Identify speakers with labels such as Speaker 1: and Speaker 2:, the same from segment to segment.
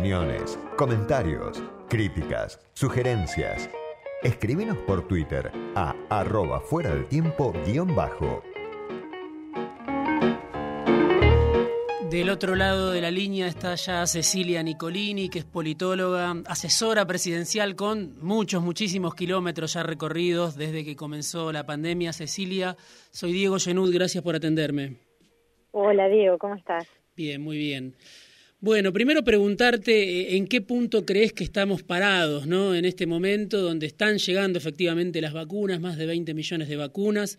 Speaker 1: Opiniones, comentarios, críticas, sugerencias. Escríbenos por Twitter a arroba fuera del tiempo guion bajo.
Speaker 2: Del otro lado de la línea está ya Cecilia Nicolini, que es politóloga, asesora presidencial con muchos, muchísimos kilómetros ya recorridos desde que comenzó la pandemia. Cecilia, soy Diego Genud, gracias por atenderme.
Speaker 3: Hola Diego, ¿cómo estás?
Speaker 2: Bien, muy bien. Bueno, primero preguntarte eh, en qué punto crees que estamos parados, ¿no? En este momento donde están llegando efectivamente las vacunas, más de 20 millones de vacunas,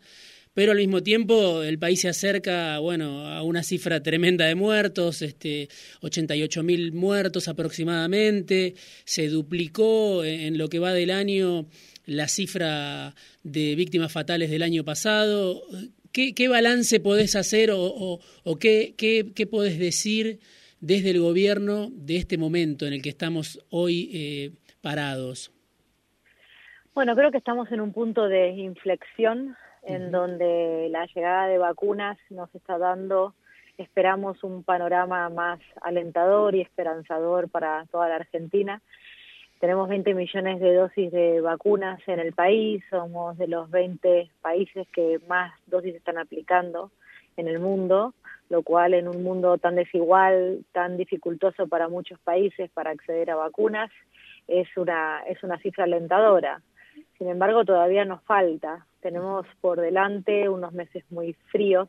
Speaker 2: pero al mismo tiempo el país se acerca, bueno, a una cifra tremenda de muertos, este 88 mil muertos aproximadamente, se duplicó en lo que va del año la cifra de víctimas fatales del año pasado. ¿Qué, balance podés hacer o, o, qué, qué, qué podés decir? Desde el gobierno de este momento en el que estamos hoy eh, parados?
Speaker 3: Bueno, creo que estamos en un punto de inflexión en donde la llegada de vacunas nos está dando, esperamos un panorama más alentador y esperanzador para toda la Argentina. Tenemos 20 millones de dosis de vacunas en el país, somos de los 20 países que más dosis están aplicando en el mundo lo cual en un mundo tan desigual, tan dificultoso para muchos países para acceder a vacunas, es una, es una cifra alentadora. Sin embargo, todavía nos falta. Tenemos por delante unos meses muy fríos,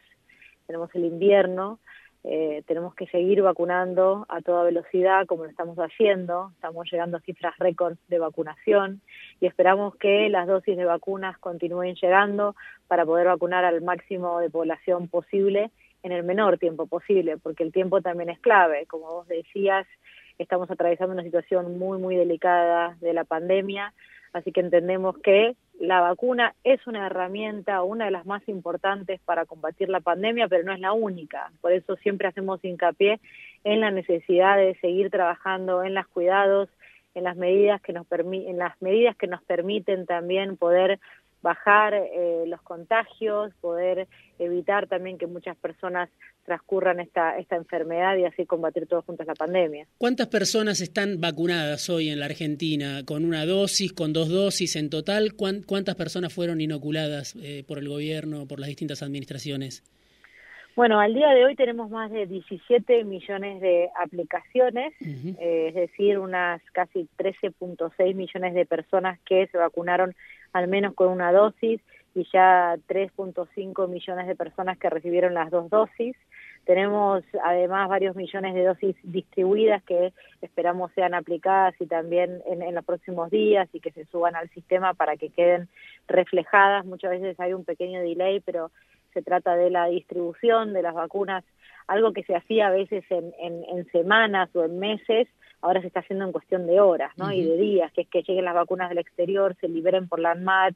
Speaker 3: tenemos el invierno, eh, tenemos que seguir vacunando a toda velocidad como lo estamos haciendo. Estamos llegando a cifras récord de vacunación y esperamos que las dosis de vacunas continúen llegando para poder vacunar al máximo de población posible en el menor tiempo posible, porque el tiempo también es clave. Como vos decías, estamos atravesando una situación muy, muy delicada de la pandemia, así que entendemos que la vacuna es una herramienta, una de las más importantes para combatir la pandemia, pero no es la única. Por eso siempre hacemos hincapié en la necesidad de seguir trabajando en los cuidados, en las medidas que nos en las medidas que nos permiten también poder bajar eh, los contagios, poder evitar también que muchas personas transcurran esta, esta enfermedad y así combatir todos juntos la pandemia.
Speaker 2: ¿Cuántas personas están vacunadas hoy en la Argentina? ¿Con una dosis, con dos dosis en total? ¿Cuántas personas fueron inoculadas eh, por el gobierno, por las distintas administraciones?
Speaker 3: Bueno, al día de hoy tenemos más de 17 millones de aplicaciones, eh, es decir, unas casi 13.6 millones de personas que se vacunaron al menos con una dosis y ya 3.5 millones de personas que recibieron las dos dosis. Tenemos además varios millones de dosis distribuidas que esperamos sean aplicadas y también en, los próximos días y que se suban al sistema para que queden reflejadas. Muchas veces hay un pequeño delay, pero se trata de la distribución de las vacunas, algo que se hacía a veces en, en, semanas o en meses, ahora se está haciendo en cuestión de horas ¿no? y de días, que es que lleguen las vacunas del exterior, se liberen por la ANMAT,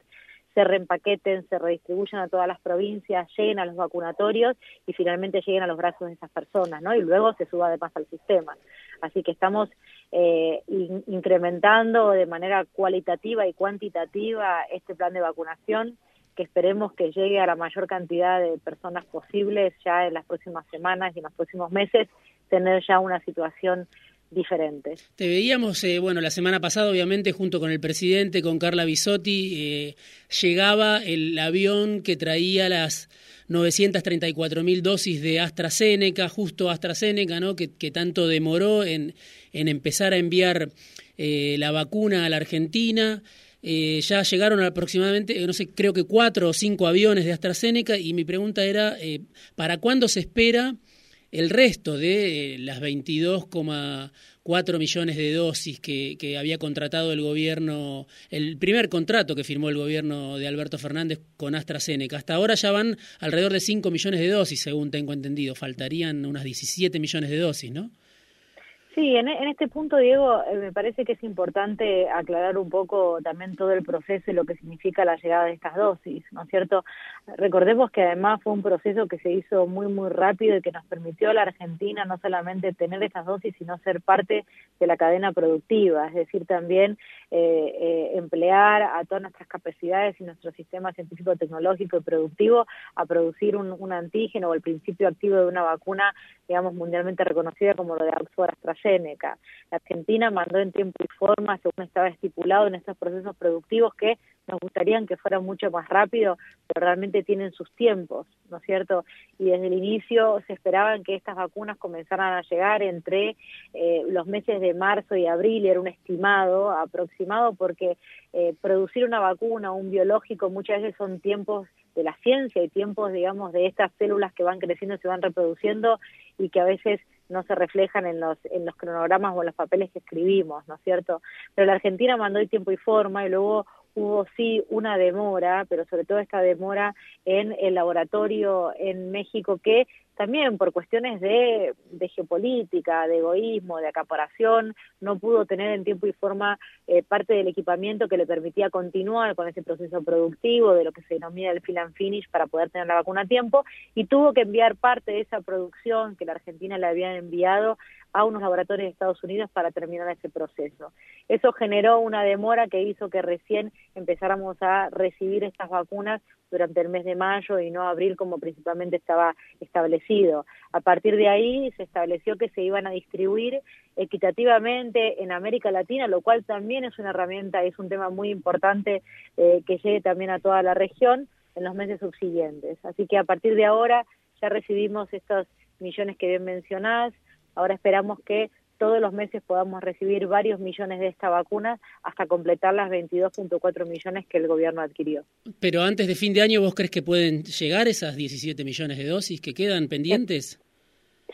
Speaker 3: se reempaqueten, se redistribuyan a todas las provincias, lleguen a los vacunatorios y finalmente lleguen a los brazos de esas personas, ¿no? Y luego se suba de al sistema. Así que estamos eh, incrementando de manera cualitativa y cuantitativa este plan de vacunación que esperemos que llegue a la mayor cantidad de personas posibles ya en las próximas semanas y en los próximos meses, tener ya una situación diferente.
Speaker 2: Te veíamos, eh, bueno, la semana pasada, obviamente, junto con el presidente, con Carla Bisotti, eh, llegaba el avión que traía las 934 mil dosis de AstraZeneca, justo AstraZeneca, ¿no? Que, tanto demoró en, en, empezar a enviar eh, la vacuna a la Argentina. Ya llegaron aproximadamente, no sé, creo que cuatro o cinco aviones de AstraZeneca y mi pregunta era, ¿para cuándo se espera el resto de eh, las 22,4 millones de dosis que, había contratado el gobierno, el primer contrato que firmó el gobierno de Alberto Fernández con AstraZeneca? Hasta ahora ya van alrededor de 5 millones de dosis, según tengo entendido. Faltarían unas 17 millones de dosis, ¿no?
Speaker 3: Sí, en, este punto, Diego, eh, me parece que es importante aclarar un poco también todo el proceso y lo que significa la llegada de estas dosis, ¿no es cierto? Recordemos que además fue un proceso que se hizo muy, muy rápido y que nos permitió a la Argentina no solamente tener estas dosis, sino ser parte de la cadena productiva, es decir, también eh, eh, emplear a todas nuestras capacidades y nuestro sistema científico, tecnológico y productivo a producir un, un antígeno o el principio activo de una vacuna, digamos, mundialmente reconocida como lo de Oxford AstraZeneca La Argentina mandó en tiempo y forma, según estaba estipulado en estos procesos productivos, que nos gustaría que fueran mucho más rápido, pero realmente tienen sus tiempos, ¿no es cierto? Y desde el inicio se esperaban que estas vacunas comenzaran a llegar entre eh, los meses de marzo y abril, era un estimado aproximado, porque eh, producir una vacuna, un biológico, muchas veces son tiempos de la ciencia y tiempos, digamos, de estas células que van creciendo se van reproduciendo y que a veces no se reflejan en los, en los cronogramas o en los papeles que escribimos, ¿no es cierto? Pero la Argentina mandó el tiempo y forma y luego hubo sí una demora, pero sobre todo esta demora en el laboratorio en México que también por cuestiones de, geopolítica, de egoísmo, de acaparación, no pudo tener en tiempo y forma eh, parte del equipamiento que le permitía continuar con ese proceso productivo de lo que se denomina el fill and finish para poder tener la vacuna a tiempo y tuvo que enviar parte de esa producción que la Argentina le había enviado a unos laboratorios de Estados Unidos para terminar ese proceso. Eso generó una demora que hizo que recién empezáramos a recibir estas vacunas durante el mes de mayo y no abril como principalmente estaba establecido. A partir de ahí se estableció que se iban a distribuir equitativamente en América Latina, lo cual también es una herramienta, es un tema muy importante eh, que llegue también a toda la región en los meses subsiguientes. Así que a partir de ahora ya recibimos estos millones que bien mencionás, Ahora esperamos que todos los meses podamos recibir varios millones de esta vacuna hasta completar las 22.4 millones que el gobierno adquirió.
Speaker 2: Pero antes de fin de año, ¿vos crees que pueden llegar esas 17 millones de dosis que quedan pendientes?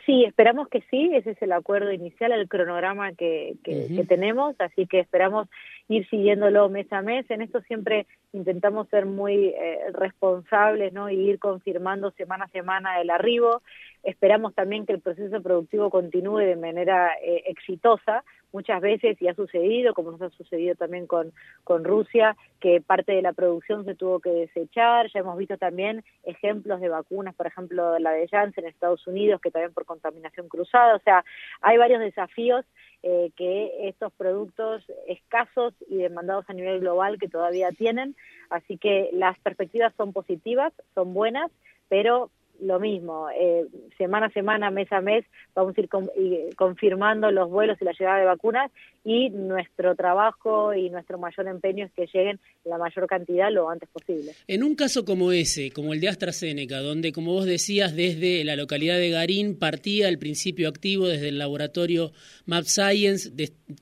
Speaker 3: Sí, esperamos que sí, ese es el acuerdo inicial, el cronograma que, que, tenemos, así que esperamos ir siguiéndolo mes a mes. En esto siempre intentamos ser muy eh, responsables ¿no? y ir confirmando semana a semana el arribo. Esperamos también que el proceso productivo continúe de manera eh, exitosa. Muchas veces, y ha sucedido, como nos ha sucedido también con, con Rusia, que parte de la producción se tuvo que desechar. Ya hemos visto también ejemplos de vacunas, por ejemplo, la de Janssen en Estados Unidos, que también por contaminación cruzada. O sea, hay varios desafíos eh, que estos productos escasos y demandados a nivel global que todavía tienen. Así que las perspectivas son positivas, son buenas, pero lo mismo, eh, semana a semana, mes a mes, vamos a ir confirmando los vuelos y la llegada de vacunas y nuestro trabajo y nuestro mayor empeño es que lleguen la mayor cantidad lo antes posible.
Speaker 2: En un caso como ese, como el de AstraZeneca, donde, como vos decías, desde la localidad de Garín partía el principio activo desde el laboratorio Map Science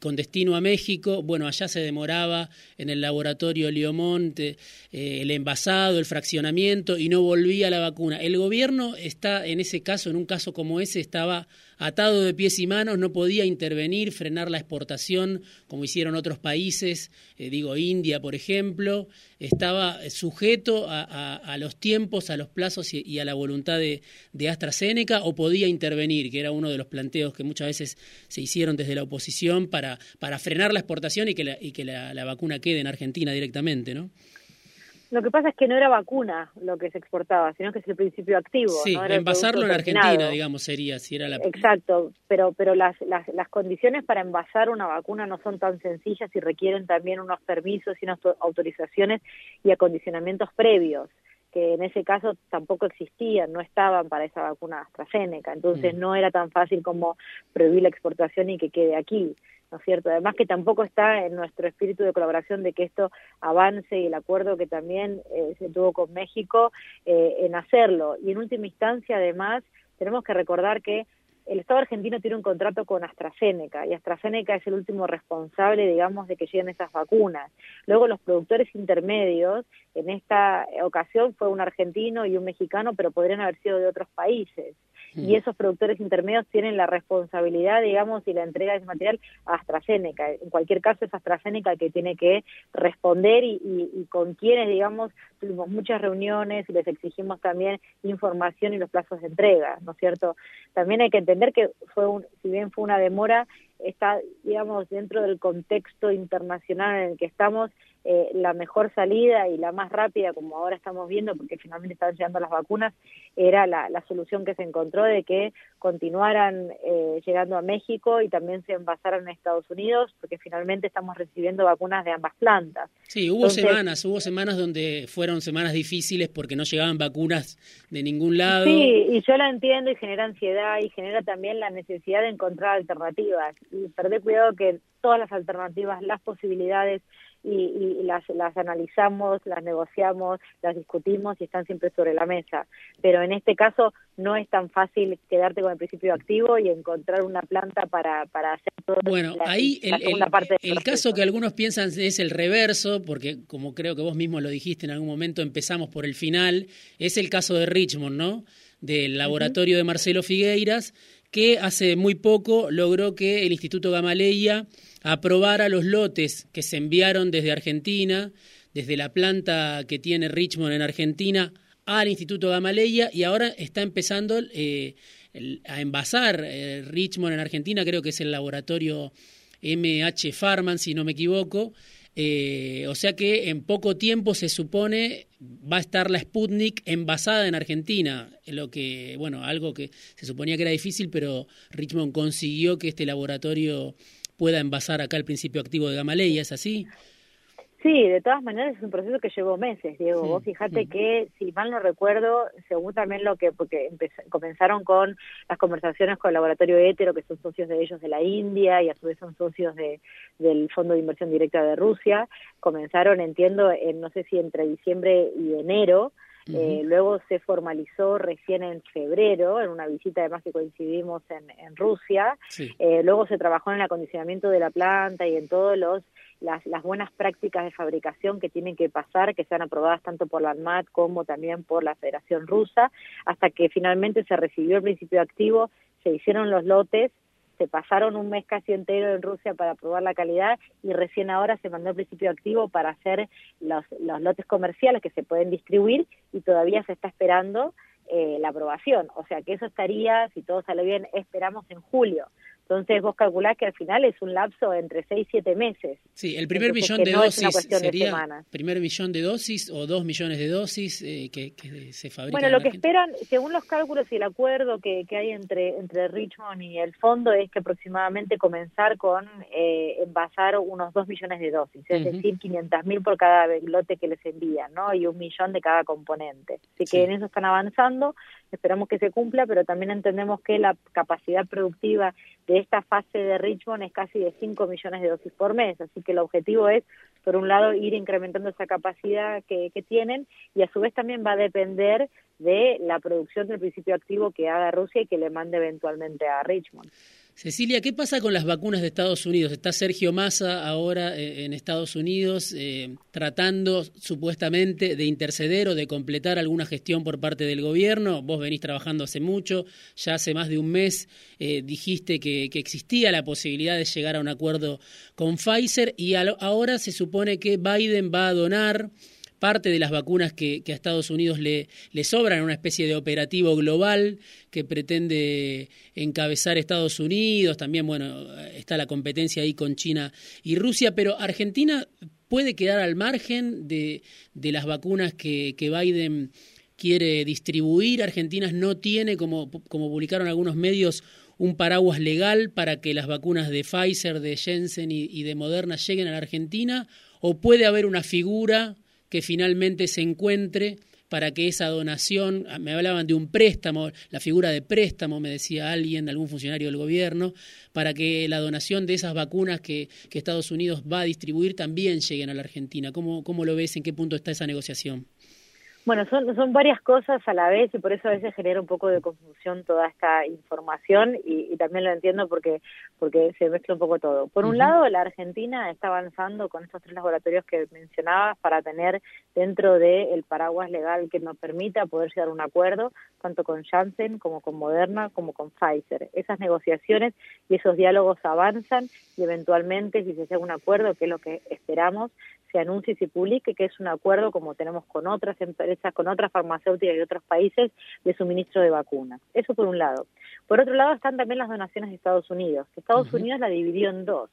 Speaker 2: con destino a México, bueno, allá se demoraba en el laboratorio Liomonte eh, el envasado, el fraccionamiento y no volvía la vacuna. El gobierno gobierno está en ese caso, en un caso como ese, estaba atado de pies y manos, no podía intervenir, frenar la exportación como hicieron otros países, eh, digo India, por ejemplo, estaba sujeto a, los tiempos, a los plazos y, a la voluntad de, AstraZeneca o podía intervenir, que era uno de los planteos que muchas veces se hicieron desde la oposición para, para frenar la exportación y que la, y que la vacuna quede en Argentina directamente, ¿no?
Speaker 3: Lo que pasa es que no era vacuna lo que se exportaba, sino que es el principio activo.
Speaker 2: Sí, envasarlo en Argentina, digamos, sería, si era la...
Speaker 3: Exacto, pero, pero las, las, las condiciones para envasar una vacuna no son tan sencillas y requieren también unos permisos y unas autorizaciones y acondicionamientos previos que en ese caso tampoco existían, no estaban para esa vacuna AstraZeneca, entonces mm. no era tan fácil como prohibir la exportación y que quede aquí. ¿No es cierto? Además que tampoco está en nuestro espíritu de colaboración de que esto avance y el acuerdo que también eh, se tuvo con México eh, en hacerlo. Y en última instancia, además, tenemos que recordar que el Estado argentino tiene un contrato con AstraZeneca y AstraZeneca es el último responsable, digamos, de que lleguen esas vacunas. Luego los productores intermedios, en esta ocasión fue un argentino y un mexicano, pero podrían haber sido de otros países y esos productores intermedios tienen la responsabilidad, digamos, y la entrega de ese material a AstraZeneca. En cualquier caso es AstraZeneca que tiene que responder y, y, con quienes, digamos, tuvimos muchas reuniones y les exigimos también información y los plazos de entrega, ¿no es cierto? También hay que entender que fue un, si bien fue una demora, está, digamos, dentro del contexto internacional en el que estamos, eh, la mejor salida y la más rápida, como ahora estamos viendo, porque finalmente están llegando las vacunas, era la, solución que se encontró de que continuaran eh, llegando a México y también se envasaran en Estados Unidos, porque finalmente estamos recibiendo vacunas de ambas plantas.
Speaker 2: Sí, hubo semanas, hubo semanas donde fueron semanas difíciles porque no llegaban vacunas de ningún lado.
Speaker 3: Sí, y yo la entiendo y genera ansiedad y genera también la necesidad de encontrar alternativas y perder cuidado que todas las alternativas, las posibilidades y, las, las analizamos, las negociamos, las discutimos y están siempre sobre la mesa. Pero en este caso no es tan fácil quedarte con el principio activo y encontrar una planta para, para hacer todo.
Speaker 2: Bueno, ahí el, parte el caso que algunos piensan es el reverso, porque como creo que vos mismo lo dijiste en algún momento, empezamos por el final, es el caso de Richmond, ¿no? Del laboratorio de Marcelo Figueiras, que hace muy poco logró que el Instituto Gamaleya aprobara los lotes que se enviaron desde Argentina, desde la planta que tiene Richmond en Argentina, al Instituto Gamaleya y ahora está empezando eh, a envasar eh, Richmond en Argentina, creo que es el laboratorio MH Farman, si no me equivoco. Eh, o sea que en poco tiempo se supone va a estar la Sputnik envasada en Argentina, lo que, bueno, algo que se suponía que era difícil, pero Richmond consiguió que este laboratorio pueda envasar acá el principio activo de Gamaleya, ¿es así?
Speaker 3: Sí, de todas maneras es un proceso que llevó meses, Diego. Vos fíjate que, si mal no recuerdo, según también lo que, porque comenzaron con las conversaciones con el laboratorio Hétero, que son socios de ellos de la India y a su vez son socios de, del Fondo de Inversión Directa de Rusia, comenzaron, entiendo, en no sé si entre diciembre y enero, eh, luego se formalizó recién en febrero, en una visita además que coincidimos en, en Rusia. Eh, luego se trabajó en el acondicionamiento de la planta y en todos los las, las buenas prácticas de fabricación que tienen que pasar, que sean aprobadas tanto por la ANMAT como también por la Federación Rusa, hasta que finalmente se recibió el principio activo, se hicieron los lotes se pasaron un mes casi entero en Rusia para probar la calidad y recién ahora se mandó el principio activo para hacer los, los lotes comerciales que se pueden distribuir y todavía se está esperando eh, la aprobación. O sea que eso estaría, si todo sale bien, esperamos en julio. Entonces vos calculás que al final es un lapso entre 6 y 7 meses.
Speaker 2: Sí, el primer millón de dosis sería primer millón de dosis o dos millones de dosis eh, que, se fabrican.
Speaker 3: Bueno, lo que esperan, según los cálculos y el acuerdo que, que, hay entre, entre Richmond y el fondo, es que aproximadamente comenzar con eh, envasar unos 2 millones de dosis, es decir, 500 mil por cada lote que les envían, ¿no? Y un millón de cada componente. Así que en eso están avanzando, esperamos que se cumpla, pero también entendemos que la capacidad productiva de esta fase de Richmond es casi de 5 millones de dosis por mes, así que el objetivo es, por un lado, ir incrementando esa capacidad que, que tienen y a su vez también va a depender de la producción del principio activo que haga Rusia y que le mande eventualmente a Richmond.
Speaker 2: Cecilia, ¿qué pasa con las vacunas de Estados Unidos? Está Sergio Massa ahora eh, en Estados Unidos eh, tratando supuestamente de interceder o de completar alguna gestión por parte del gobierno. Vos venís trabajando hace mucho, ya hace más de un mes eh, dijiste que, existía la posibilidad de llegar a un acuerdo con Pfizer y ahora se supone que Biden va a donar parte de las vacunas que, a Estados Unidos le, sobran, una especie de operativo global que pretende encabezar Estados Unidos, también, bueno, está la competencia ahí con China y Rusia, pero Argentina puede quedar al margen de, las vacunas que, Biden quiere distribuir. Argentina no tiene, como, como publicaron algunos medios, un paraguas legal para que las vacunas de Pfizer, de Jensen y, de Moderna lleguen a la Argentina? ¿O puede haber una figura que finalmente se encuentre para que esa donación, ah, me hablaban de un préstamo, la figura de préstamo, me decía alguien, algún funcionario del gobierno, para que la donación de esas vacunas que, que Estados Unidos va a distribuir también lleguen a la Argentina. ¿Cómo, ¿Cómo lo ves? ¿En qué punto está esa negociación?
Speaker 3: Bueno, son, son varias cosas a la vez y por eso a veces genera un poco de confusión toda esta información y, también lo entiendo porque porque se mezcla un poco todo. Por un lado, la Argentina está avanzando con estos tres laboratorios que mencionabas para tener dentro del paraguas legal que nos permita poder llegar a un acuerdo tanto con Janssen como con Moderna como con Pfizer. Esas negociaciones y esos diálogos avanzan y eventualmente si se llega un acuerdo, que es lo que esperamos, se anuncie y se publique que es un acuerdo como tenemos con otras empresas, con otras farmacéuticas y otros países de suministro de vacunas. Eso por un lado. Por otro lado están también las donaciones de Estados Unidos. Estados Unidos la dividió en dos.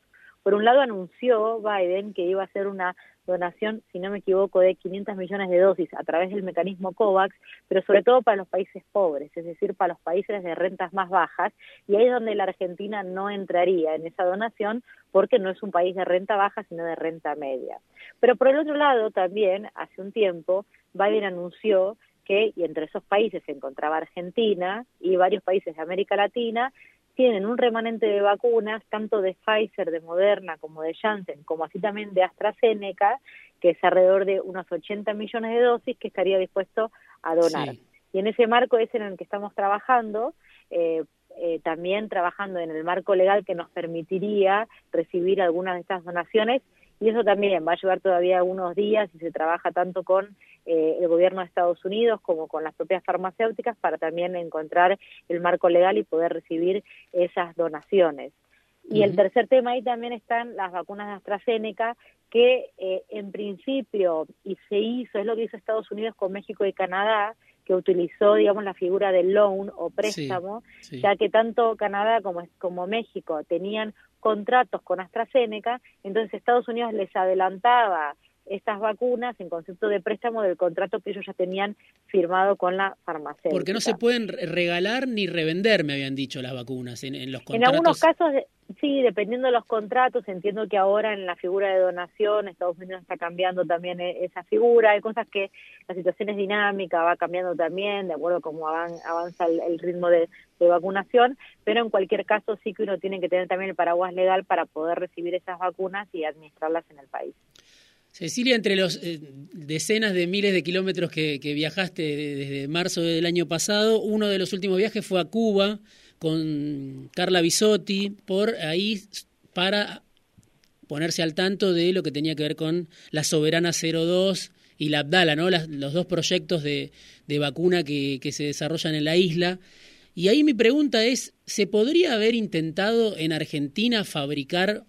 Speaker 3: Por un lado anunció Biden que iba a hacer una donación, si no me equivoco, de 500 millones de dosis a través del mecanismo COVAX, pero sobre todo para los países pobres, es decir, para los países de rentas más bajas, y ahí es donde la Argentina no entraría en esa donación porque no es un país de renta baja, sino de renta media. Pero por el otro lado, también, hace un tiempo, Biden anunció que, y entre esos países se encontraba Argentina y varios países de América Latina, tienen un remanente de vacunas, tanto de Pfizer, de Moderna, como de Janssen, como así también de AstraZeneca, que es alrededor de unos 80 millones de dosis que estaría dispuesto a donar. Y en ese marco es en el que estamos trabajando, eh, eh, también trabajando en el marco legal que nos permitiría recibir algunas de estas donaciones y eso también va a llevar todavía algunos días y se trabaja tanto con eh, el gobierno de Estados Unidos como con las propias farmacéuticas para también encontrar el marco legal y poder recibir esas donaciones. Y el tercer tema ahí también están las vacunas de AstraZeneca, que eh, en principio, y se hizo, es lo que hizo Estados Unidos con México y Canadá, que utilizó, digamos, la figura del loan o préstamo, ya que tanto Canadá como, como México tenían contratos con AstraZeneca, entonces Estados Unidos les adelantaba estas vacunas en concepto de préstamo del contrato que ellos ya tenían firmado con la farmacéutica.
Speaker 2: Porque no se pueden regalar ni revender, me habían dicho las vacunas en, los contratos.
Speaker 3: En algunos casos, sí, dependiendo de los contratos, entiendo que ahora en la figura de donación Estados Unidos está cambiando también e, esa figura, hay cosas que la situación es dinámica, va cambiando también, de acuerdo a cómo avanza el, ritmo de, de vacunación, pero en cualquier caso sí que uno tiene que tener también el paraguas legal para poder recibir esas vacunas y administrarlas en el país.
Speaker 2: Cecilia, entre los eh, decenas de miles de kilómetros que, viajaste desde marzo del año pasado, uno de los últimos viajes fue a Cuba con Carla Bisotti, por ahí para ponerse al tanto de lo que tenía que ver con la Soberana 02 y la Abdala, ¿no? los dos proyectos de, vacuna que, que se desarrollan en la isla. Y ahí mi pregunta es, ¿se podría haber intentado en Argentina fabricar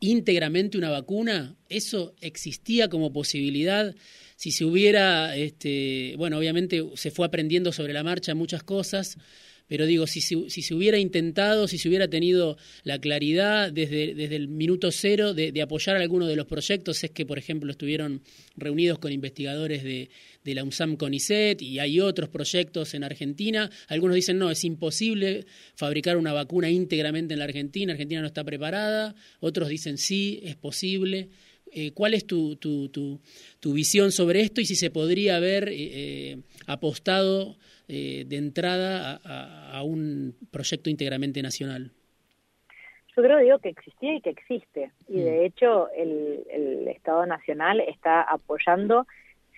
Speaker 2: íntegramente una vacuna, eso existía como posibilidad. Si se hubiera, este, bueno, obviamente se fue aprendiendo sobre la marcha muchas cosas, pero digo, si, se hubiera intentado, si se hubiera tenido la claridad desde, el minuto cero de, apoyar alguno de los proyectos, es que, por ejemplo, estuvieron reunidos con investigadores de, de la UNSAM CONICET y hay otros proyectos en Argentina. Algunos dicen, no, es imposible fabricar una vacuna íntegramente en la Argentina, Argentina no está preparada. Otros dicen, sí, es posible. Eh, ¿Cuál es tu, tu, tu, tu, visión sobre esto y si se podría haber eh, eh, apostado eh, de entrada a, un proyecto íntegramente nacional?
Speaker 3: Yo creo digo que existía y que existe. Y de mm. hecho el, el, Estado Nacional está apoyando,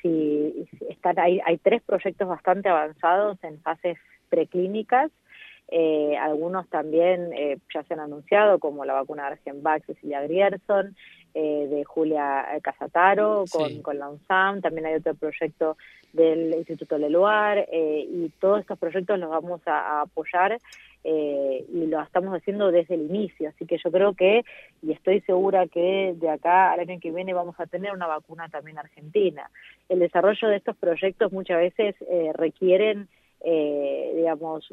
Speaker 3: si, están, hay, hay tres proyectos bastante avanzados en fases preclínicas, eh, algunos también eh, ya se han anunciado, como la vacuna de Argenvax Cecilia Grierson, eh, de Julia Casataro con, con la UNSAM, también hay otro proyecto del Instituto Leluar, eh, y todos estos proyectos los vamos a, apoyar eh, y lo estamos haciendo desde el inicio. Así que yo creo que, y estoy segura que de acá al año que viene vamos a tener una vacuna también argentina. El desarrollo de estos proyectos muchas veces eh, requieren, digamos,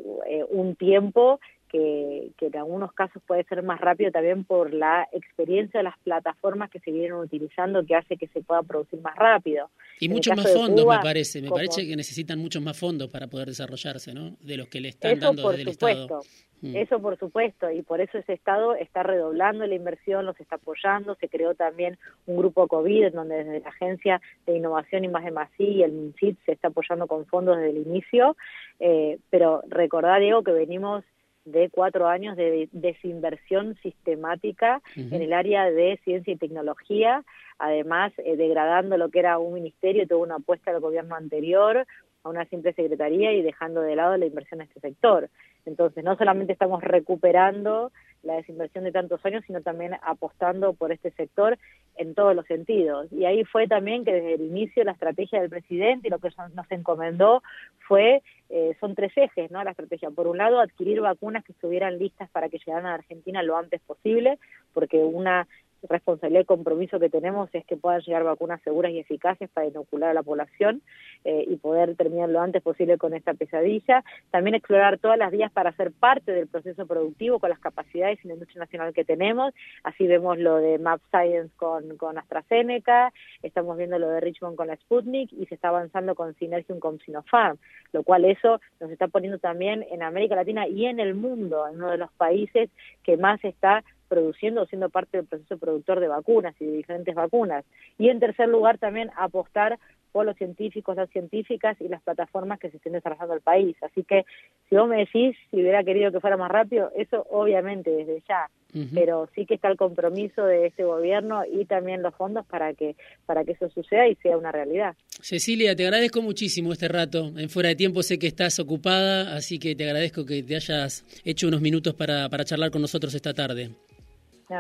Speaker 3: un tiempo que, en algunos casos puede ser más rápido también por la experiencia de las plataformas que se vienen utilizando que hace que se pueda producir más rápido.
Speaker 2: Y muchos más fondos, me parece. Me parece que necesitan muchos más fondos para poder desarrollarse, ¿no? De los que le están dando desde el Estado.
Speaker 3: Mm. Eso por supuesto, y por eso ese Estado está redoblando la inversión, los está apoyando, se creó también un grupo COVID en donde desde la Agencia de Innovación y Más de Masí y el MINCIT se está apoyando con fondos desde el inicio, eh, pero recordad, Diego, que venimos de cuatro años de desinversión sistemática en el área de ciencia y tecnología, además eh, degradando lo que era un ministerio, tuvo una apuesta del gobierno anterior a una simple secretaría y dejando de lado la inversión en este sector. Entonces, no solamente estamos recuperando la desinversión de tantos años, sino también apostando por este sector en todos los sentidos. Y ahí fue también que desde el inicio la estrategia del presidente y lo que nos encomendó fue, eh, son tres ejes, ¿no? La estrategia, por un lado, adquirir vacunas que estuvieran listas para que llegaran a Argentina lo antes posible, porque una responsabilidad y compromiso que tenemos es que puedan llegar vacunas seguras y eficaces para inocular a la población eh, y poder terminar lo antes posible con esta pesadilla. También explorar todas las vías para ser parte del proceso productivo con las capacidades y la industria nacional que tenemos. Así vemos lo de Map Science con, con AstraZeneca, estamos viendo lo de Richmond con la Sputnik y se está avanzando con Synergium con Sinopharm, lo cual eso nos está poniendo también en América Latina y en el mundo, en uno de los países que más está produciendo o siendo parte del proceso productor de vacunas y de diferentes vacunas. Y en tercer lugar también apostar por los científicos, las científicas y las plataformas que se estén desarrollando el país. Así que si vos me decís si hubiera querido que fuera más rápido, eso obviamente desde ya, pero sí que está el compromiso de este gobierno y también los fondos para que para que eso suceda y sea una realidad.
Speaker 2: Cecilia, te agradezco muchísimo este rato. En fuera de tiempo sé que estás ocupada, así que te agradezco que te hayas hecho unos minutos para, para charlar con nosotros esta tarde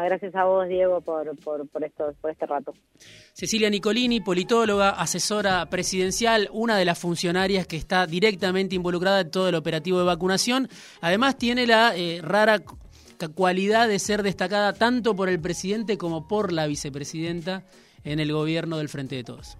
Speaker 3: gracias a vos, Diego, por, por, por, esto, por este rato.
Speaker 2: Cecilia Nicolini, politóloga, asesora presidencial, una de las funcionarias que está directamente involucrada en todo el operativo de vacunación. Además, tiene la eh, rara cualidad de ser destacada tanto por el presidente como por la vicepresidenta en el gobierno del Frente de Todos.